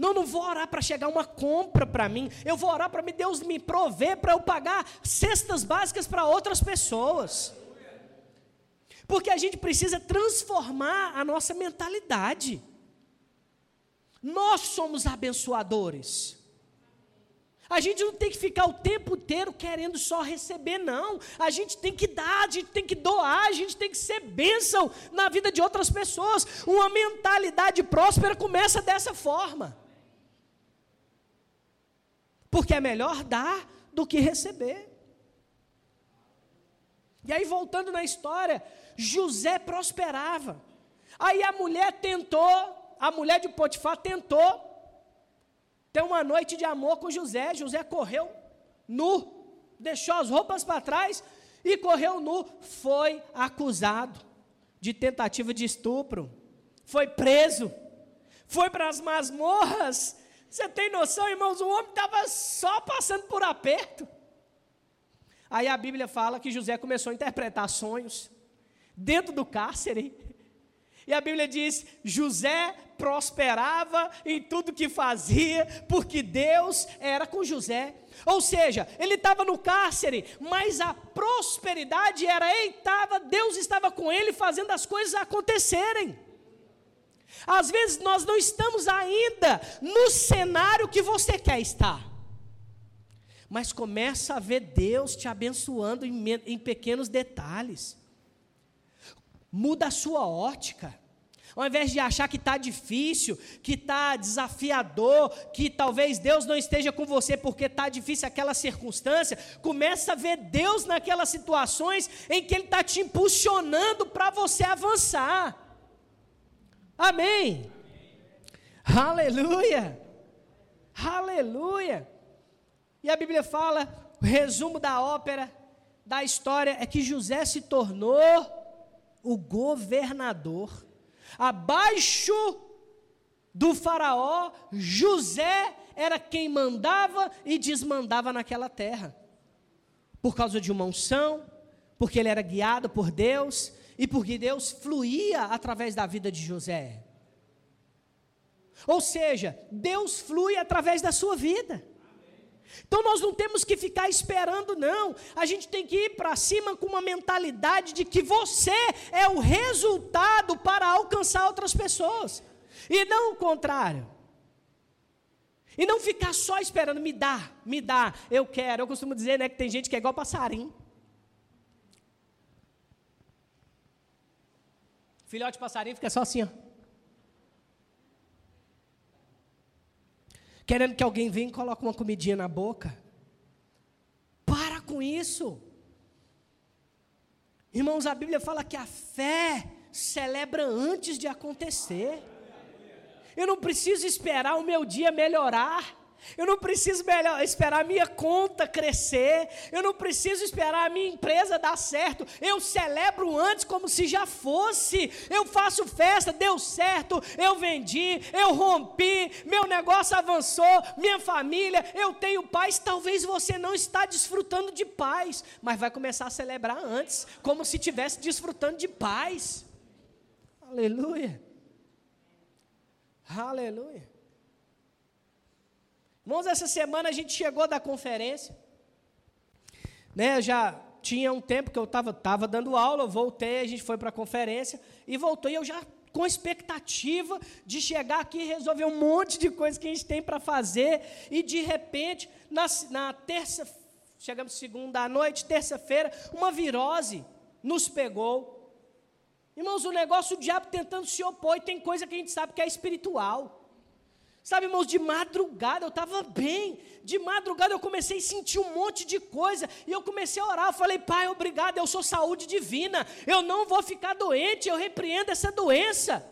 Não, não vou orar para chegar uma compra para mim. Eu vou orar para Deus me prover para eu pagar cestas básicas para outras pessoas. Porque a gente precisa transformar a nossa mentalidade. Nós somos abençoadores. A gente não tem que ficar o tempo inteiro querendo só receber, não. A gente tem que dar, a gente tem que doar, a gente tem que ser bênção na vida de outras pessoas. Uma mentalidade próspera começa dessa forma. Porque é melhor dar do que receber. E aí, voltando na história, José prosperava. Aí a mulher tentou, a mulher de Potifar tentou ter uma noite de amor com José. José correu nu, deixou as roupas para trás e correu nu. Foi acusado de tentativa de estupro. foi preso, foi para as masmorras. Você tem noção, irmãos? O homem estava só passando por aperto. Aí a Bíblia fala que José começou a interpretar sonhos dentro do cárcere. E a Bíblia diz: José prosperava em tudo que fazia, porque Deus era com José. Ou seja, ele estava no cárcere, mas a prosperidade era, ele estava, Deus estava com ele fazendo as coisas acontecerem. Às vezes nós não estamos ainda no cenário que você quer estar. Mas começa a ver Deus te abençoando em, em pequenos detalhes. Muda a sua ótica. Ao invés de achar que está difícil, que está desafiador, que talvez Deus não esteja com você porque está difícil aquela circunstância, começa a ver Deus naquelas situações em que Ele está te impulsionando para você avançar. Amém. Aleluia. Aleluia. E a Bíblia fala, o resumo da ópera, da história, é que José se tornou o governador. Abaixo do Faraó, José era quem mandava e desmandava naquela terra. Por causa de uma unção, porque ele era guiado por Deus, e porque Deus fluía através da vida de José. Ou seja, Deus flui através da sua vida. Então nós não temos que ficar esperando, não. A gente tem que ir para cima com uma mentalidade de que você é o resultado para alcançar outras pessoas. E não o contrário. E não ficar só esperando, me dá, me dá, eu quero. Eu costumo dizer né, que tem gente que é igual passarinho. Filhote passarinho fica só assim, ó. Querendo que alguém venha e coloque uma comidinha na boca. Para com isso. Irmãos, a Bíblia fala que a fé celebra antes de acontecer. Eu não preciso esperar o meu dia melhorar. Eu não preciso esperar a minha conta crescer. Eu não preciso esperar a minha empresa dar certo. Eu celebro antes como se já fosse. Eu faço festa, deu certo. Eu vendi, eu rompi, meu negócio avançou, minha família, eu tenho paz. Talvez você não está desfrutando de paz, mas vai começar a celebrar antes, como se estivesse desfrutando de paz. Aleluia. Aleluia. Irmãos, essa semana a gente chegou da conferência. Né, já tinha um tempo que eu estava tava dando aula, voltei, a gente foi para a conferência e voltou, e eu já com expectativa de chegar aqui e resolver um monte de coisas que a gente tem para fazer, e de repente, na, na terça, chegamos segunda à noite, terça-feira, uma virose nos pegou. Irmãos, o negócio, o diabo tentando se opor, e tem coisa que a gente sabe que é espiritual. Sabe, irmãos, de madrugada eu estava bem. De madrugada eu comecei a sentir um monte de coisa. E eu comecei a orar. Eu falei, Pai, obrigado, eu sou saúde divina. Eu não vou ficar doente. Eu repreendo essa doença.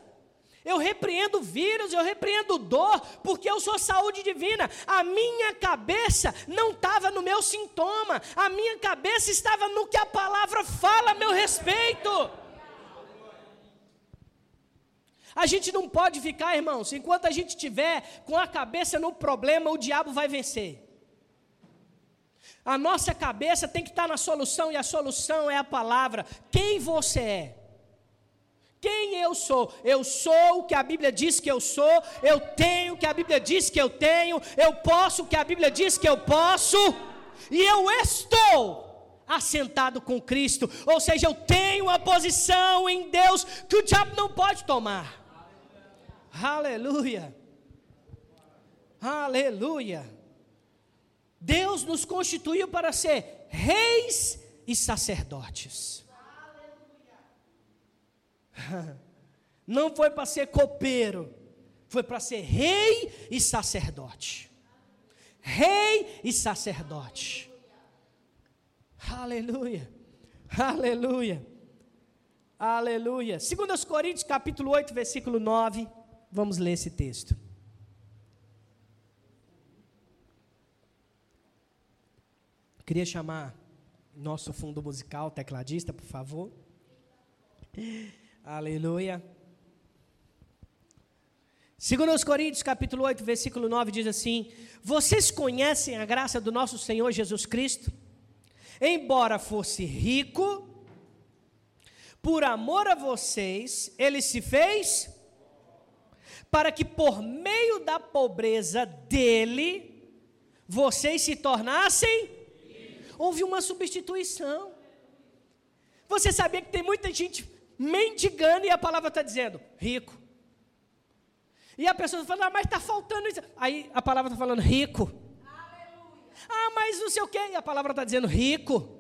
Eu repreendo vírus, eu repreendo dor, porque eu sou saúde divina. A minha cabeça não estava no meu sintoma. A minha cabeça estava no que a palavra fala a meu respeito. A gente não pode ficar, irmãos, enquanto a gente tiver com a cabeça no problema, o diabo vai vencer. A nossa cabeça tem que estar na solução, e a solução é a palavra. Quem você é? Quem eu sou? Eu sou o que a Bíblia diz que eu sou, eu tenho o que a Bíblia diz que eu tenho, eu posso o que a Bíblia diz que eu posso, e eu estou assentado com Cristo, ou seja, eu tenho uma posição em Deus que o diabo não pode tomar. Aleluia. Aleluia. Deus nos constituiu para ser reis e sacerdotes. Não foi para ser copeiro, foi para ser rei e sacerdote. Rei e sacerdote. Aleluia. Aleluia. Aleluia. 2 Coríntios capítulo 8, versículo 9. Vamos ler esse texto. Queria chamar nosso fundo musical, tecladista, por favor. Aleluia. Segundo os Coríntios, capítulo 8, versículo 9, diz assim: Vocês conhecem a graça do nosso Senhor Jesus Cristo? Embora fosse rico, por amor a vocês, ele se fez para que por meio da pobreza dele, vocês se tornassem. Houve uma substituição. Você sabia que tem muita gente mendigando e a palavra está dizendo rico. E a pessoa fala, ah, mas está faltando isso. Aí a palavra está falando rico. Aleluia. Ah, mas não sei o quê. E a palavra está dizendo rico.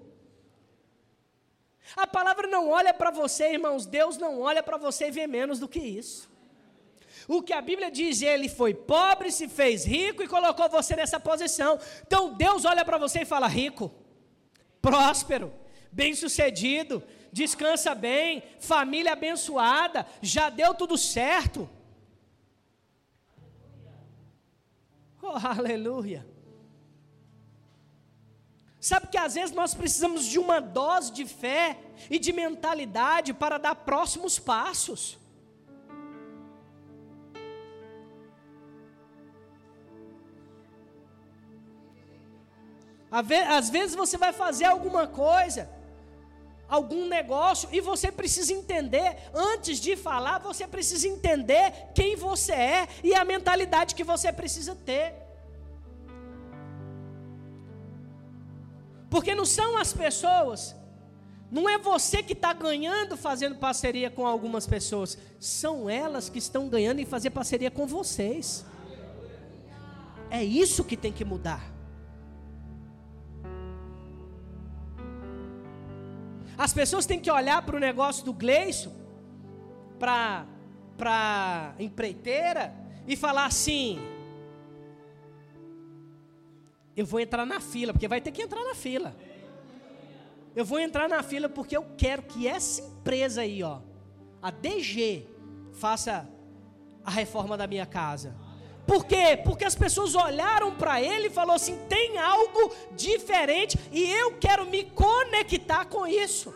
A palavra não olha para você, irmãos. Deus não olha para você e vê menos do que isso. O que a Bíblia diz, ele foi pobre, se fez rico e colocou você nessa posição. Então Deus olha para você e fala: rico, próspero, bem-sucedido, descansa bem, família abençoada, já deu tudo certo. Oh, aleluia. Sabe que às vezes nós precisamos de uma dose de fé e de mentalidade para dar próximos passos. Às vezes você vai fazer alguma coisa, algum negócio, e você precisa entender, antes de falar, você precisa entender quem você é e a mentalidade que você precisa ter. Porque não são as pessoas, não é você que está ganhando fazendo parceria com algumas pessoas, são elas que estão ganhando em fazer parceria com vocês. É isso que tem que mudar. As pessoas têm que olhar para o negócio do Gleison, para a empreiteira, e falar assim: eu vou entrar na fila, porque vai ter que entrar na fila. Eu vou entrar na fila porque eu quero que essa empresa aí, ó, a DG, faça a reforma da minha casa. Por quê? Porque as pessoas olharam para ele e falaram assim: tem algo diferente e eu quero me conectar com isso.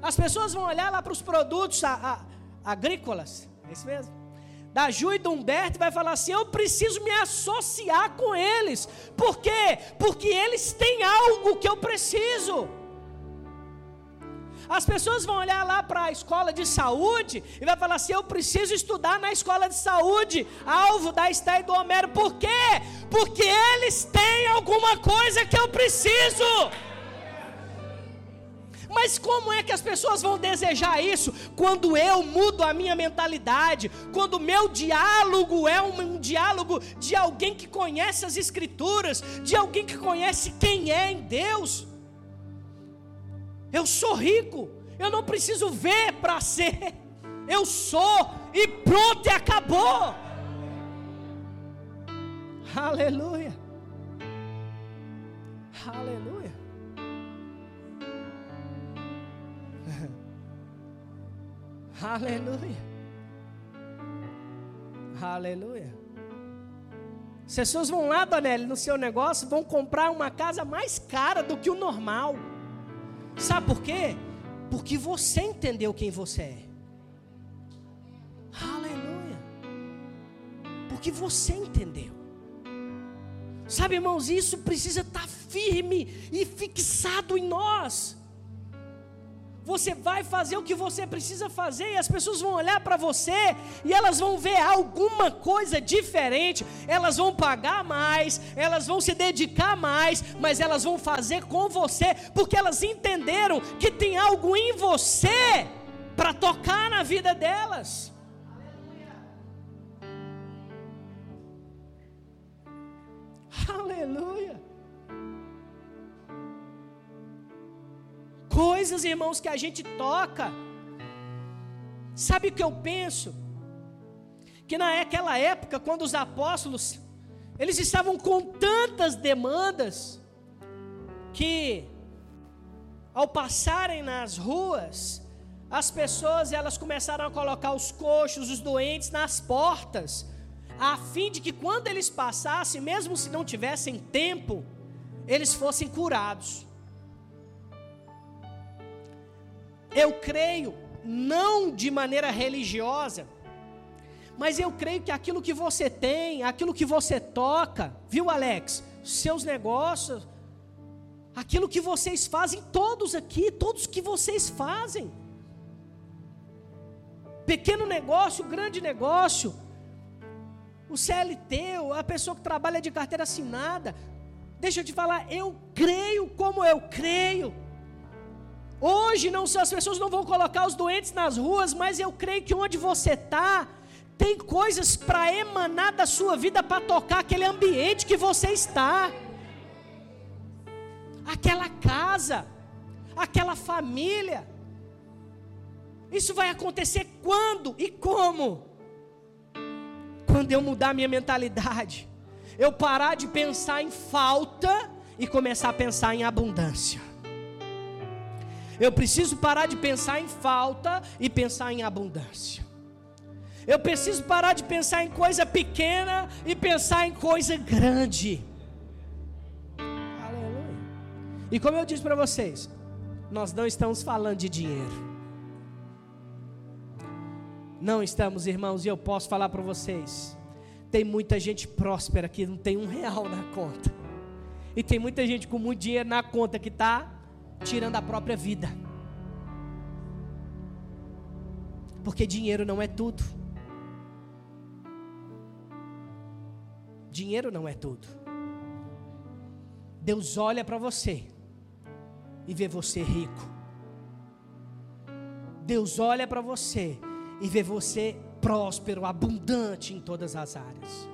As pessoas vão olhar lá para os produtos a, a, agrícolas, é isso mesmo? Da Ju e do Humberto vai falar assim: eu preciso me associar com eles. Por quê? Porque eles têm algo que eu preciso. As pessoas vão olhar lá para a escola de saúde e vai falar assim: eu preciso estudar na escola de saúde, alvo da Esté e do Homero. Por quê? Porque eles têm alguma coisa que eu preciso. Mas como é que as pessoas vão desejar isso quando eu mudo a minha mentalidade? Quando o meu diálogo é um, um, diálogo de alguém que conhece as Escrituras, de alguém que conhece quem é em Deus? Eu sou rico, eu não preciso ver para ser. Eu sou e pronto e acabou. Aleluia. Aleluia. Aleluia. Aleluia. As pessoas vão lá, Danelli, no seu negócio, vão comprar uma casa mais cara do que o normal. Sabe por quê? Porque você entendeu quem você é. Aleluia. Porque você entendeu. Sabe, irmãos, isso precisa estar firme e fixado em nós. Você vai fazer o que você precisa fazer e as pessoas vão olhar para você e elas vão ver alguma coisa diferente. Elas vão pagar mais, elas vão se dedicar mais, mas elas vão fazer com você porque elas entenderam que tem algo em você para tocar na vida delas. Coisas, irmãos, que a gente toca. Sabe o que eu penso? Que naquela época, quando os apóstolos, eles estavam com tantas demandas, que ao passarem nas ruas, as pessoas elas começaram a colocar os coxos, os doentes nas portas, a fim de que quando eles passassem, mesmo se não tivessem tempo, eles fossem curados. Eu creio, não de maneira religiosa, Mas eu creio que aquilo que você tem, aquilo que você toca, viu, Alex? Seus negócios, aquilo que vocês fazem, todos aqui, todos que vocês fazem. Pequeno negócio, grande negócio, o CLT, a pessoa que trabalha de carteira assinada. Deixa eu te falar, eu creio como eu creio. Hoje não as pessoas não vão colocar os doentes nas ruas, mas eu creio que onde você está, tem coisas para emanar da sua vida para tocar aquele ambiente que você está. Aquela casa, aquela família. Isso vai acontecer quando e como? Quando eu mudar minha mentalidade, eu parar de pensar em falta e começar a pensar em abundância. Eu preciso parar de pensar em falta e pensar em abundância. Eu preciso parar de pensar em coisa pequena e pensar em coisa grande. Aleluia. E como eu disse para vocês, nós não estamos falando de dinheiro. Não estamos, irmãos, e eu posso falar para vocês. Tem muita gente próspera que não tem um real na conta. E tem muita gente com muito dinheiro na conta que está tirando a própria vida. Porque dinheiro não é tudo. Dinheiro não é tudo. Deus olha para você e vê você rico. Deus olha para você e vê você próspero, abundante em todas as áreas.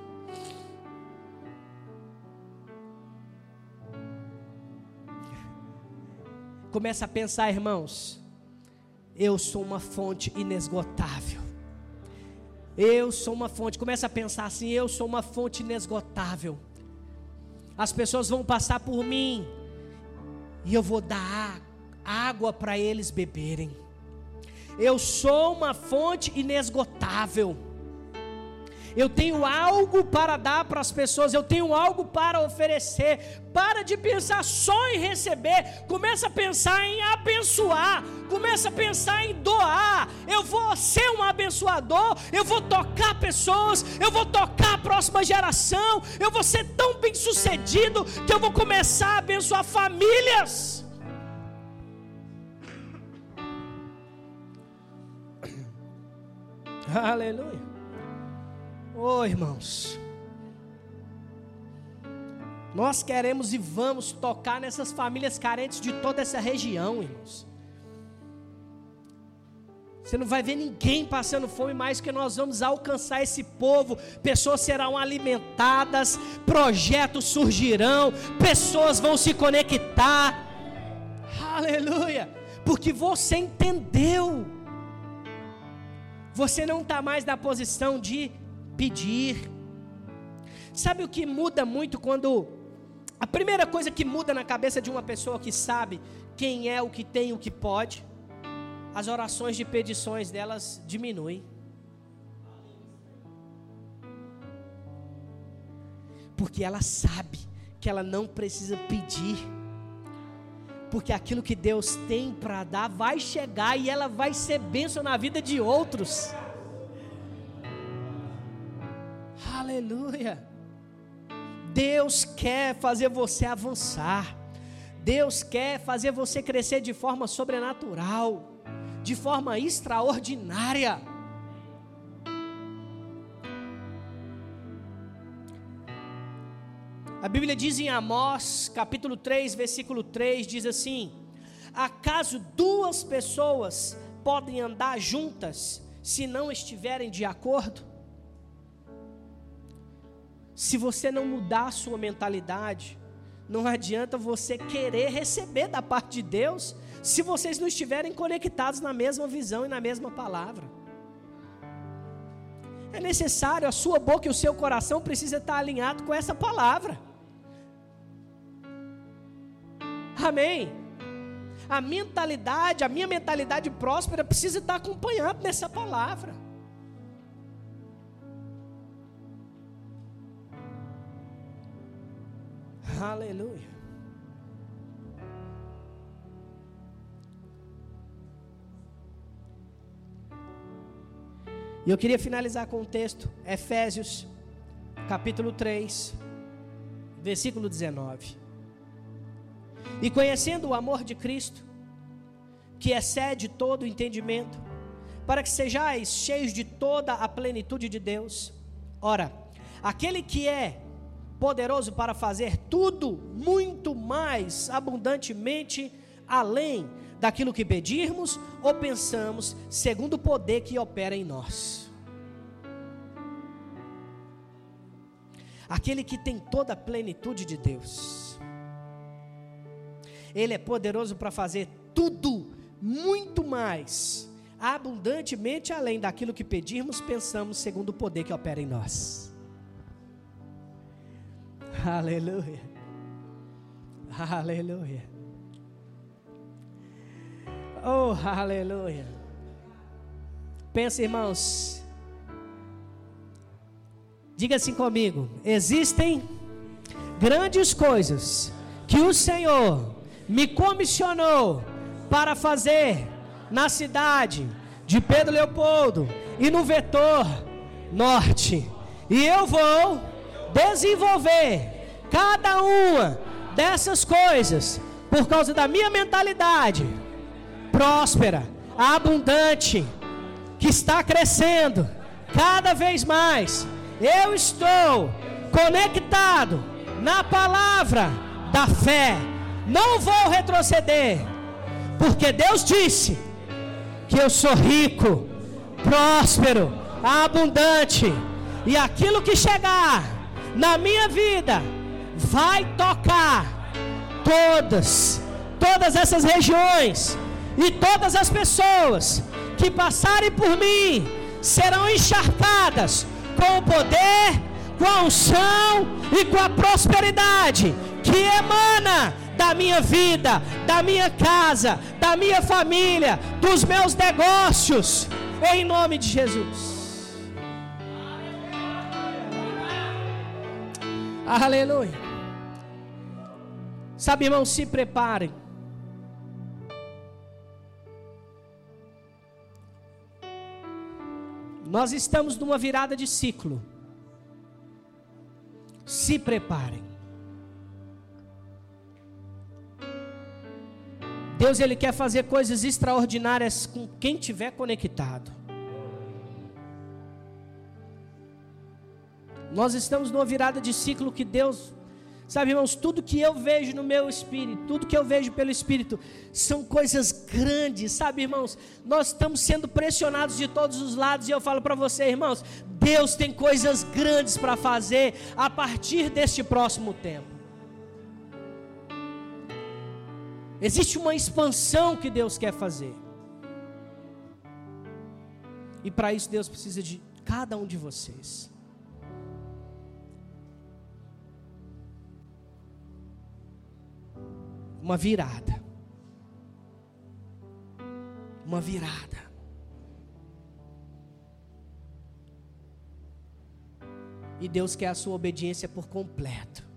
Começa a pensar, irmãos. Eu sou uma fonte inesgotável. Eu sou uma fonte. Começa a pensar assim: eu sou uma fonte inesgotável. As pessoas vão passar por mim e eu vou dar água para eles beberem. Eu sou uma fonte inesgotável eu tenho algo para dar para as pessoas, eu tenho algo para oferecer. Para de pensar só em receber, começa a pensar em abençoar, começa a pensar em doar. Eu vou ser um abençoador, eu vou tocar pessoas, eu vou tocar a próxima geração, eu vou ser tão bem sucedido que eu vou começar a abençoar famílias. Aleluia. Oh, irmãos. Nós queremos e vamos tocar nessas famílias carentes de toda essa região, irmãos. Você não vai ver ninguém passando fome mais que nós vamos alcançar esse povo. Pessoas serão alimentadas, projetos surgirão, pessoas vão se conectar. Aleluia! Porque você entendeu. Você não está mais na posição de pedir. Sabe o que muda muito quando. A primeira coisa que muda na cabeça de uma pessoa que sabe quem é o que tem o que pode, as orações de petições delas diminuem. Porque ela sabe que ela não precisa pedir. Porque aquilo que Deus tem para dar vai chegar e ela vai ser bênção na vida de outros. Aleluia. Deus quer fazer você avançar. Deus quer fazer você crescer de forma sobrenatural, de forma extraordinária. A Bíblia diz em Amós, capítulo 3, versículo 3, diz assim: Acaso duas pessoas podem andar juntas se não estiverem de acordo? Se você não mudar a sua mentalidade, não adianta você querer receber da parte de Deus, se vocês não estiverem conectados na mesma visão e na mesma palavra. É necessário, a sua boca e o seu coração precisa estar alinhado com essa palavra. Amém. A mentalidade, a minha mentalidade próspera precisa estar acompanhada nessa palavra. Aleluia. E eu queria finalizar com um texto, Efésios, capítulo 3, versículo 19. E conhecendo o amor de Cristo, que excede todo o entendimento, para que sejais cheios de toda a plenitude de Deus. Ora, aquele que é poderoso para fazer tudo muito mais abundantemente além daquilo que pedirmos ou pensamos, segundo o poder que opera em nós. Aquele que tem toda a plenitude de Deus. Ele é poderoso para fazer tudo muito mais, abundantemente além daquilo que pedirmos, pensamos, segundo o poder que opera em nós. Aleluia. Aleluia. Oh, aleluia. Pensa, irmãos. Diga assim comigo: existem grandes coisas que o Senhor me comissionou para fazer na cidade de Pedro Leopoldo e no vetor norte. E eu vou desenvolver cada uma dessas coisas por causa da minha mentalidade próspera, abundante, que está crescendo cada vez mais. Eu estou conectado na palavra da fé. Não vou retroceder porque Deus disse que eu sou rico, próspero, abundante, e aquilo que chegar na minha vida vai tocar todas, todas essas regiões e todas as pessoas que passarem por mim serão encharcadas com o poder, com a unção e com a prosperidade que emana da minha vida, da minha casa, da minha família, dos meus negócios, em nome de Jesus. Aleluia. Sabe, irmão, se preparem. Nós estamos numa virada de ciclo. Se preparem. Deus ele quer fazer coisas extraordinárias com quem tiver conectado. Nós estamos numa virada de ciclo que Deus, sabe, irmãos, tudo que eu vejo no meu espírito, tudo que eu vejo pelo espírito, são coisas grandes, sabe, irmãos? Nós estamos sendo pressionados de todos os lados e eu falo para você, irmãos, Deus tem coisas grandes para fazer a partir deste próximo tempo. Existe uma expansão que Deus quer fazer. E para isso Deus precisa de cada um de vocês. Uma virada. Uma virada. E Deus quer a sua obediência por completo.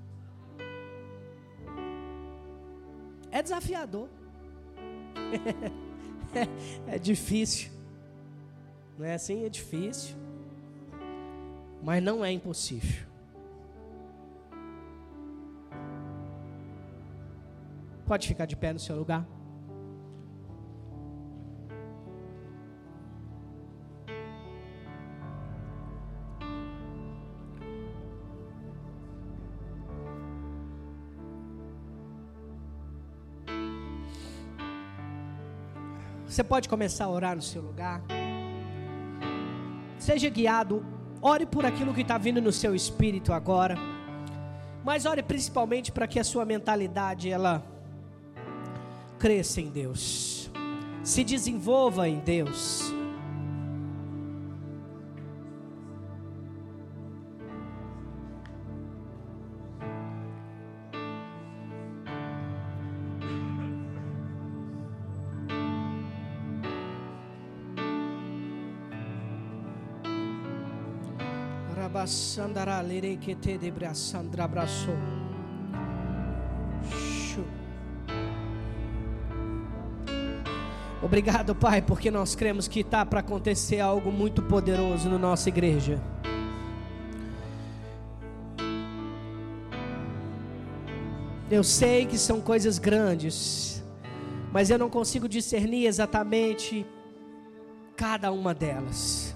É desafiador. é difícil. Não é assim? É difícil. Mas não é impossível. Pode ficar de pé no seu lugar. Você pode começar a orar no seu lugar. Seja guiado, ore por aquilo que está vindo no seu espírito agora. Mas ore principalmente para que a sua mentalidade ela cresça em Deus. Se desenvolva em Deus. Rabasandara lere que te debrasandra abraçou. Obrigado, Pai, porque nós cremos que está para acontecer algo muito poderoso na nossa igreja. Eu sei que são coisas grandes, mas eu não consigo discernir exatamente cada uma delas.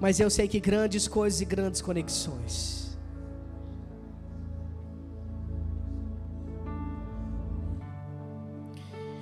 Mas eu sei que grandes coisas e grandes conexões.